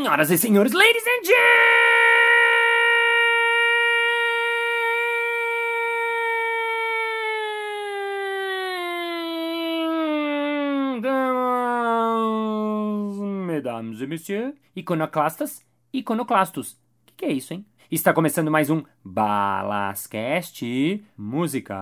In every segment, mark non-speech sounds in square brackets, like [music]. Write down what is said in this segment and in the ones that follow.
Senhoras e senhores, ladies and gentlemen, mesdames e messieurs, iconoclastas, iconoclastos. Que que é isso, hein? Está começando mais um Balascast Música.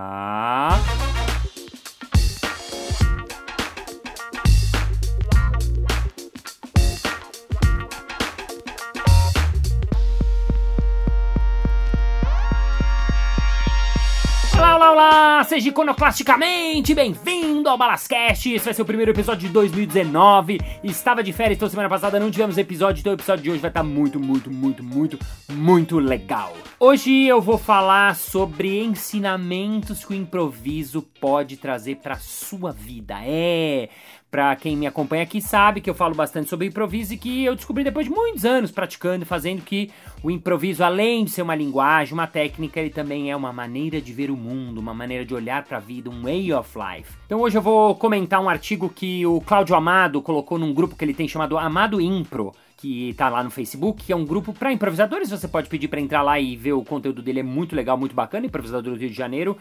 Olá! Seja iconoclasticamente bem-vindo ao Balascast! Esse vai ser o primeiro episódio de 2019. Estava de férias, então semana passada não tivemos episódio, então o episódio de hoje vai estar muito, muito, muito, muito, muito legal. Hoje eu vou falar sobre ensinamentos que o improviso pode trazer para sua vida. É, Pra quem me acompanha aqui sabe que eu falo bastante sobre improviso e que eu descobri depois de muitos anos praticando e fazendo que o improviso, além de ser uma linguagem, uma técnica, ele também é uma maneira de ver o mundo, uma maneira de olhar pra vida, um way of life. Então hoje eu vou comentar um artigo que o Cláudio Amado colocou num grupo que ele tem chamado Amado Impro que tá lá no Facebook, que é um grupo para improvisadores. Você pode pedir para entrar lá e ver o conteúdo dele, é muito legal, muito bacana, improvisador do Rio de Janeiro.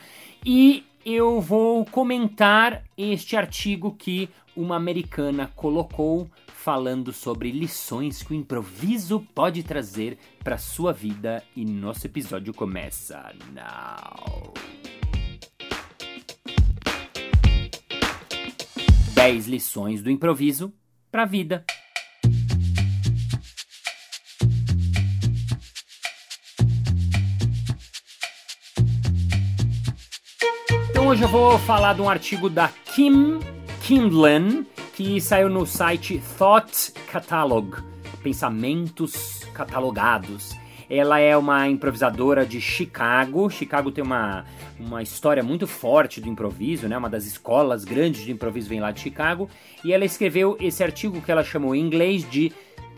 E eu vou comentar este artigo que uma americana colocou falando sobre lições que o improviso pode trazer para sua vida e nosso episódio começa now. 10 lições do improviso para a vida. Então hoje eu vou falar de um artigo da Kim Kindlen, que saiu no site Thought Catalog, Pensamentos Catalogados. Ela é uma improvisadora de Chicago. Chicago tem uma, uma história muito forte do improviso, né? Uma das escolas grandes de improviso vem lá de Chicago. E ela escreveu esse artigo que ela chamou em inglês de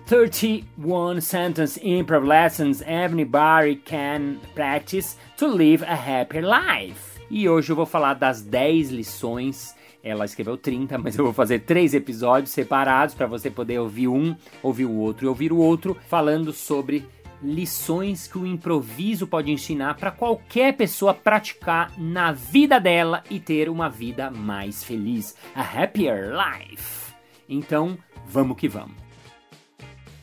31 Sentence Improv Lessons Everybody Can Practice to Live a Happier Life. E hoje eu vou falar das 10 lições. Ela escreveu 30, mas eu vou fazer três episódios separados para você poder ouvir um, ouvir o outro e ouvir o outro, falando sobre lições que o improviso pode ensinar para qualquer pessoa praticar na vida dela e ter uma vida mais feliz, a happier life. Então, vamos que vamos.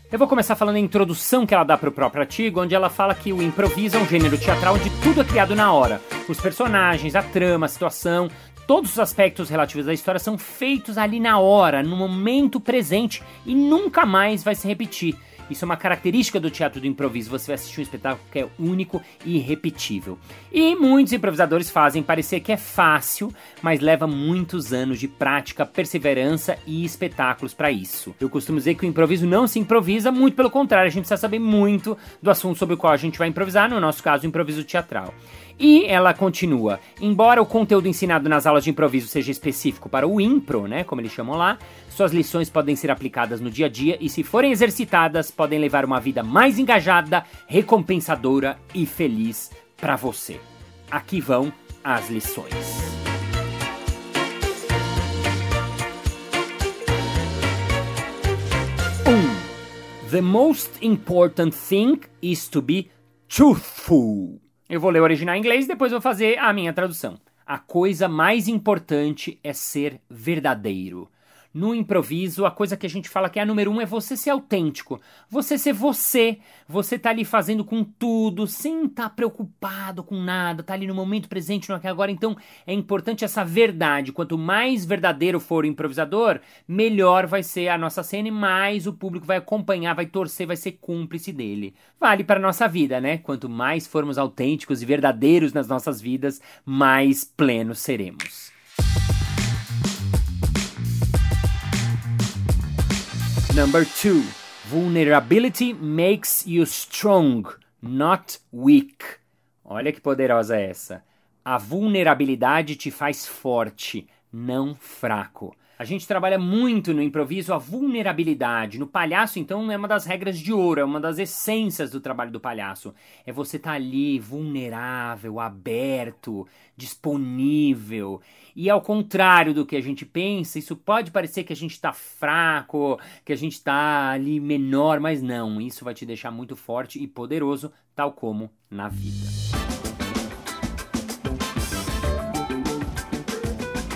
Eu vou começar falando a introdução que ela dá para o próprio artigo, onde ela fala que o improviso é um gênero teatral onde tudo é criado na hora. Os personagens, a trama, a situação, todos os aspectos relativos à história são feitos ali na hora, no momento presente e nunca mais vai se repetir. Isso é uma característica do teatro do improviso. Você vai assistir um espetáculo que é único e irrepetível. E muitos improvisadores fazem parecer que é fácil, mas leva muitos anos de prática, perseverança e espetáculos para isso. Eu costumo dizer que o improviso não se improvisa, muito pelo contrário, a gente precisa saber muito do assunto sobre o qual a gente vai improvisar, no nosso caso, o improviso teatral. E ela continua: embora o conteúdo ensinado nas aulas de improviso seja específico para o impro, né, como eles chamam lá, suas lições podem ser aplicadas no dia a dia e, se forem exercitadas, podem levar uma vida mais engajada, recompensadora e feliz para você. Aqui vão as lições. Um, the most important thing is to be truthful. Eu vou ler o original em inglês e depois vou fazer a minha tradução. A coisa mais importante é ser verdadeiro. No improviso, a coisa que a gente fala que é a número um é você ser autêntico. Você ser você. Você tá ali fazendo com tudo, sem estar tá preocupado com nada, tá ali no momento presente, no aqui agora. Então, é importante essa verdade. Quanto mais verdadeiro for o improvisador, melhor vai ser a nossa cena e mais o público vai acompanhar, vai torcer, vai ser cúmplice dele. Vale para nossa vida, né? Quanto mais formos autênticos e verdadeiros nas nossas vidas, mais plenos seremos. Number two, vulnerability makes you strong, not weak. Olha que poderosa é essa. A vulnerabilidade te faz forte, não fraco. A gente trabalha muito no improviso a vulnerabilidade. No palhaço, então, é uma das regras de ouro, é uma das essências do trabalho do palhaço. É você estar tá ali vulnerável, aberto, disponível. E ao contrário do que a gente pensa, isso pode parecer que a gente está fraco, que a gente está ali menor, mas não. Isso vai te deixar muito forte e poderoso, tal como na vida.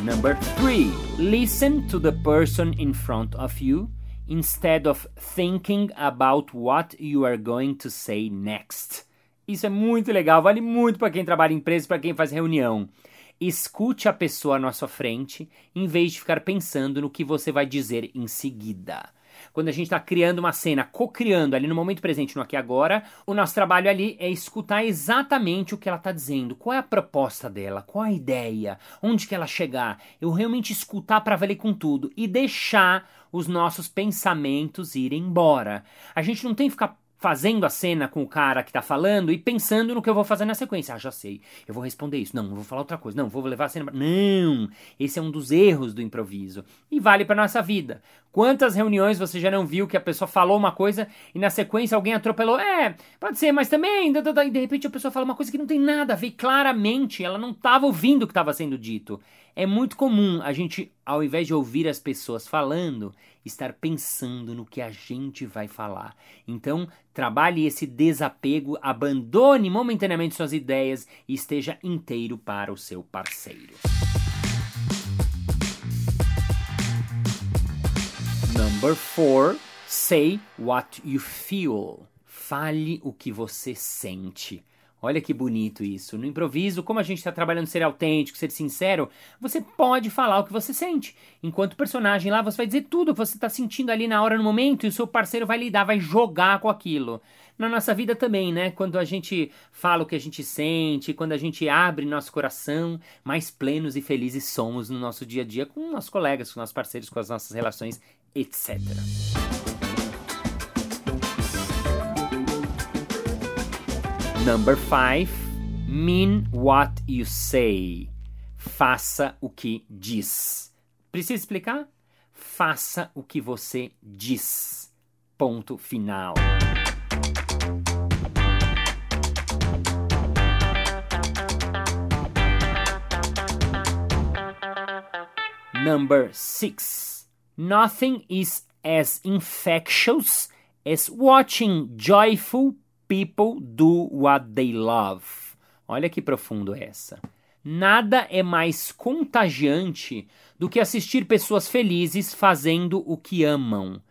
Number three, listen to the person in front of you instead of thinking about what you are going to say next. Isso é muito legal, vale muito para quem trabalha em empresa, para quem faz reunião. Escute a pessoa na sua frente, em vez de ficar pensando no que você vai dizer em seguida quando a gente está criando uma cena, co-criando ali no momento presente, no aqui e agora, o nosso trabalho ali é escutar exatamente o que ela está dizendo, qual é a proposta dela, qual a ideia, onde que ela chegar. Eu realmente escutar para valer com tudo e deixar os nossos pensamentos irem embora. A gente não tem que ficar fazendo a cena com o cara que tá falando e pensando no que eu vou fazer na sequência. Ah, já sei. Eu vou responder isso. Não, vou falar outra coisa. Não, vou levar a cena. Não! Esse é um dos erros do improviso. E vale para nossa vida. Quantas reuniões você já não viu que a pessoa falou uma coisa e na sequência alguém atropelou? É, pode ser, mas também. E de repente a pessoa fala uma coisa que não tem nada a ver. Claramente, ela não estava ouvindo o que estava sendo dito. É muito comum a gente, ao invés de ouvir as pessoas falando, estar pensando no que a gente vai falar. Então, trabalhe esse desapego, abandone momentaneamente suas ideias e esteja inteiro para o seu parceiro. Number four, say what you feel. Fale o que você sente. Olha que bonito isso. No improviso, como a gente está trabalhando ser autêntico, ser sincero, você pode falar o que você sente. Enquanto personagem lá, você vai dizer tudo o que você está sentindo ali na hora, no momento, e o seu parceiro vai lidar, vai jogar com aquilo. Na nossa vida também, né? Quando a gente fala o que a gente sente, quando a gente abre nosso coração, mais plenos e felizes somos no nosso dia a dia com nossos colegas, com nossos parceiros, com as nossas relações, etc. Number five, mean what you say. Faça o que diz. Precisa explicar? Faça o que você diz. Ponto final. Number six. Nothing is as infectious as watching joyful people do what they love. Olha que profundo é essa. Nada é mais contagiante do que assistir pessoas felizes fazendo o que amam.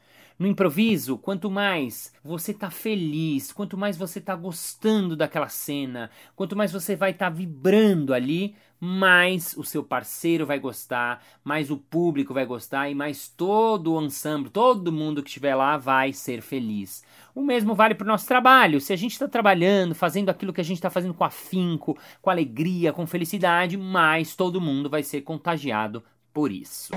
No improviso, quanto mais você tá feliz, quanto mais você tá gostando daquela cena, quanto mais você vai estar tá vibrando ali, mais o seu parceiro vai gostar, mais o público vai gostar e mais todo o ensemble, todo mundo que estiver lá vai ser feliz. O mesmo vale para o nosso trabalho. Se a gente está trabalhando, fazendo aquilo que a gente está fazendo com afinco, com alegria, com felicidade, mais todo mundo vai ser contagiado por isso.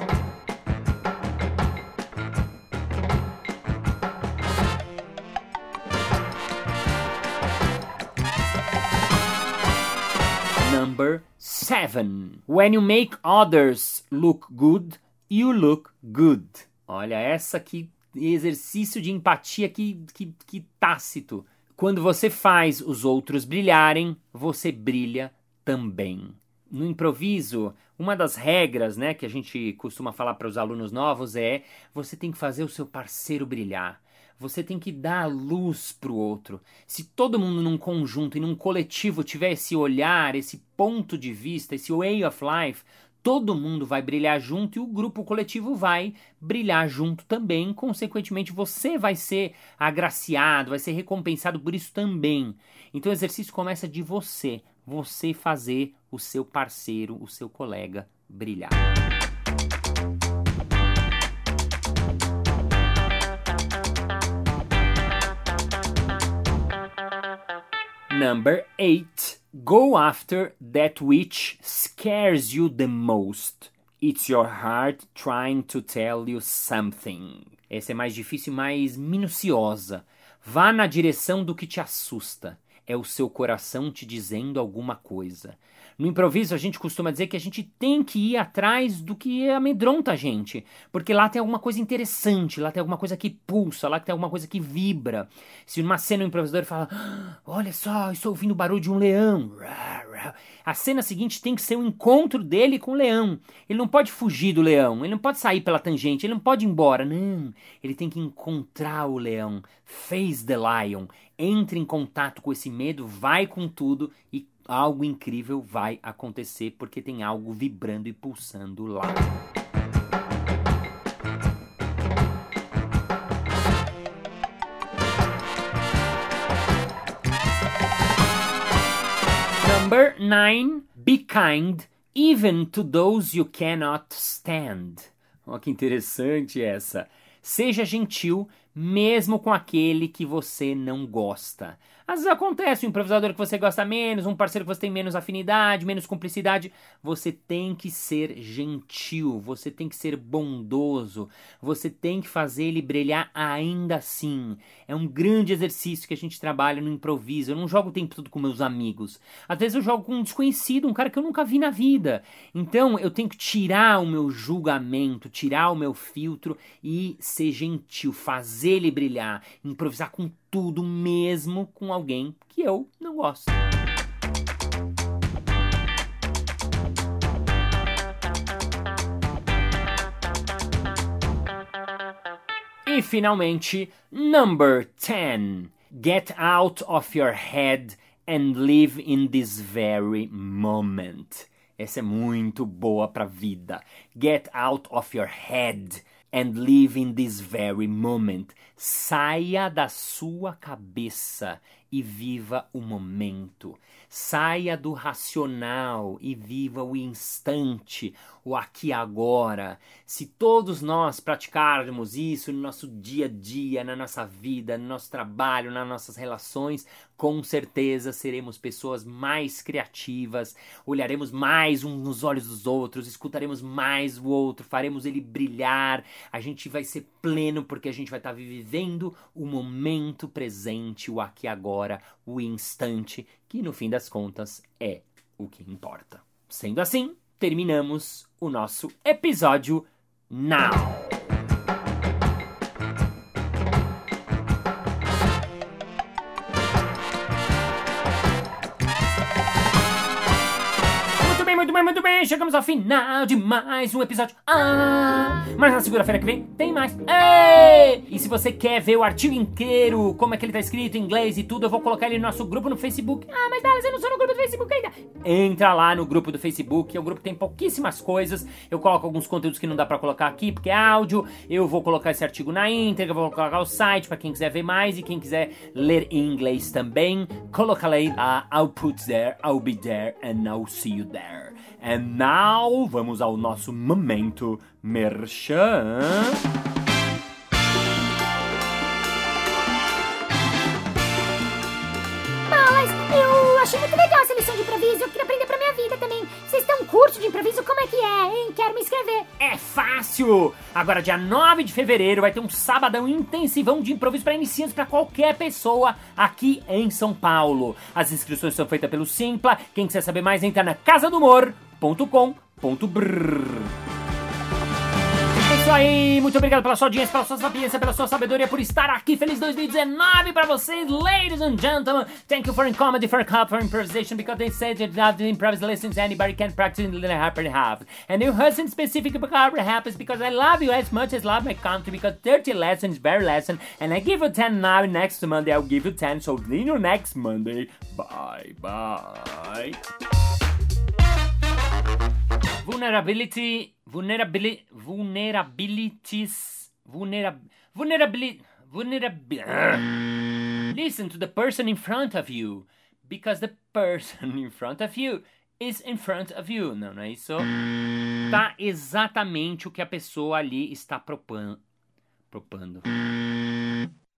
Number seven. When you make others look good, you look good. Olha, essa que exercício de empatia que, que, que tácito. Quando você faz os outros brilharem, você brilha também. No improviso, uma das regras né, que a gente costuma falar para os alunos novos é: você tem que fazer o seu parceiro brilhar. Você tem que dar luz para o outro. Se todo mundo num conjunto e num coletivo tiver esse olhar, esse ponto de vista, esse way of life, todo mundo vai brilhar junto e o grupo coletivo vai brilhar junto também. Consequentemente, você vai ser agraciado, vai ser recompensado por isso também. Então, o exercício começa de você, você fazer o seu parceiro, o seu colega brilhar. Number 8. Go after that which scares you the most. It's your heart trying to tell you something. Essa é mais difícil, mais minuciosa. Vá na direção do que te assusta. é o seu coração te dizendo alguma coisa. No improviso, a gente costuma dizer que a gente tem que ir atrás do que amedronta a gente, porque lá tem alguma coisa interessante, lá tem alguma coisa que pulsa, lá tem alguma coisa que vibra. Se numa cena o improvisador fala: ah, Olha só, estou ouvindo o barulho de um leão. A cena seguinte tem que ser o um encontro dele com o leão. Ele não pode fugir do leão, ele não pode sair pela tangente, ele não pode ir embora. Não, ele tem que encontrar o leão. Face the lion. Entre em contato com esse medo, vai com tudo e algo incrível vai acontecer porque tem algo vibrando e pulsando lá. Number 9. Be kind even to those you cannot stand. Olha que interessante essa. Seja gentil mesmo com aquele que você não gosta. Às vezes acontece um improvisador que você gosta menos, um parceiro que você tem menos afinidade, menos cumplicidade. Você tem que ser gentil, você tem que ser bondoso, você tem que fazer ele brilhar ainda assim. É um grande exercício que a gente trabalha no improviso. Eu não jogo o tempo todo com meus amigos. Às vezes eu jogo com um desconhecido, um cara que eu nunca vi na vida. Então eu tenho que tirar o meu julgamento, tirar o meu filtro e ser gentil, fazer ele brilhar, improvisar com tudo mesmo com alguém que eu não gosto. E finalmente, number 10. Get out of your head and live in this very moment. Essa é muito boa pra vida. Get out of your head and live in this very moment. Saia da sua cabeça e viva o momento. Saia do racional e viva o instante, o aqui e agora. Se todos nós praticarmos isso no nosso dia a dia, na nossa vida, no nosso trabalho, nas nossas relações, com certeza seremos pessoas mais criativas, olharemos mais uns nos olhos dos outros, escutaremos mais o outro, faremos ele brilhar, a gente vai ser pleno porque a gente vai estar vivendo o momento presente, o aqui agora, o instante, que no fim das contas é o que importa. Sendo assim, terminamos o nosso episódio now. Chegamos ao final de mais um episódio. Ah, mas na segunda-feira que vem tem mais. Ei! E se você quer ver o artigo inteiro, como é que ele tá escrito em inglês e tudo, eu vou colocar ele no nosso grupo no Facebook. Ah, mas Dallas, eu não sou no grupo do Facebook ainda. Entra lá no grupo do Facebook, é um grupo que tem pouquíssimas coisas. Eu coloco alguns conteúdos que não dá para colocar aqui, porque é áudio. Eu vou colocar esse artigo na íntegra, vou colocar o site para quem quiser ver mais e quem quiser ler em inglês também. Coloca lá, uh, I'll put there, I'll be there and I'll see you there. And now, vamos ao nosso momento merchan. Mas eu achei muito legal essa lição de improviso. Eu queria aprender pra minha vida também. Vocês têm um curso de improviso? Como é que é, hein? Quero me inscrever. É fácil! Agora, dia 9 de fevereiro, vai ter um sabadão intensivão de improviso para iniciantes para qualquer pessoa aqui em São Paulo. As inscrições são feitas pelo Simpla. Quem quiser saber mais, entra na Casa do Humor www.radiocultura.com.br é isso aí, muito obrigado pela sua audiência, pela sua sapiência, pela sua sabedoria, por estar aqui. Feliz 2019 para vocês, ladies and gentlemen. Thank you for comedy, for help, for improvisation, because they said that love the improvisation lessons anybody can practice in the happen have. And you husband specific because happens because I love you as much as love my country because 30 lessons very lesson and I give you 10 now next Monday I'll give you 10 so see you next Monday. Bye bye. Vulnerability, vulnerability, vulnerabilities, vulnerab, vulnerability, vulnerability. [sniffs] Listen to the person in front of you, because the person [laughs] in front of you is in front of you. Não, não é isso? Tá exatamente o que a pessoa ali está propondo. propondo.